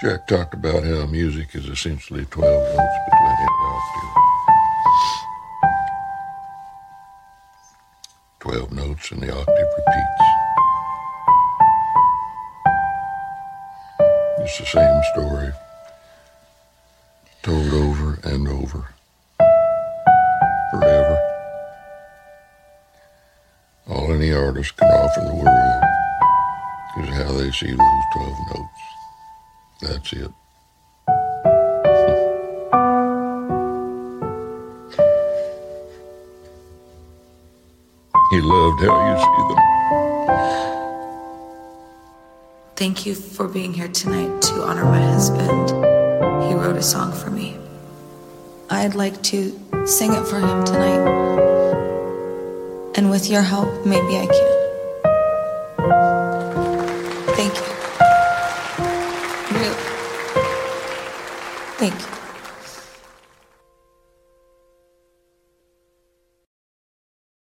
Jack talked about how music is essentially 12 notes between any octave. 12 notes and the octave repeats. It's the same story, told over and over, forever. All any artist can offer the world is how they see those 12 notes. That's it. He loved how you see them. Thank you for being here tonight to honor my husband. He wrote a song for me. I'd like to sing it for him tonight. And with your help, maybe I can. Thank you.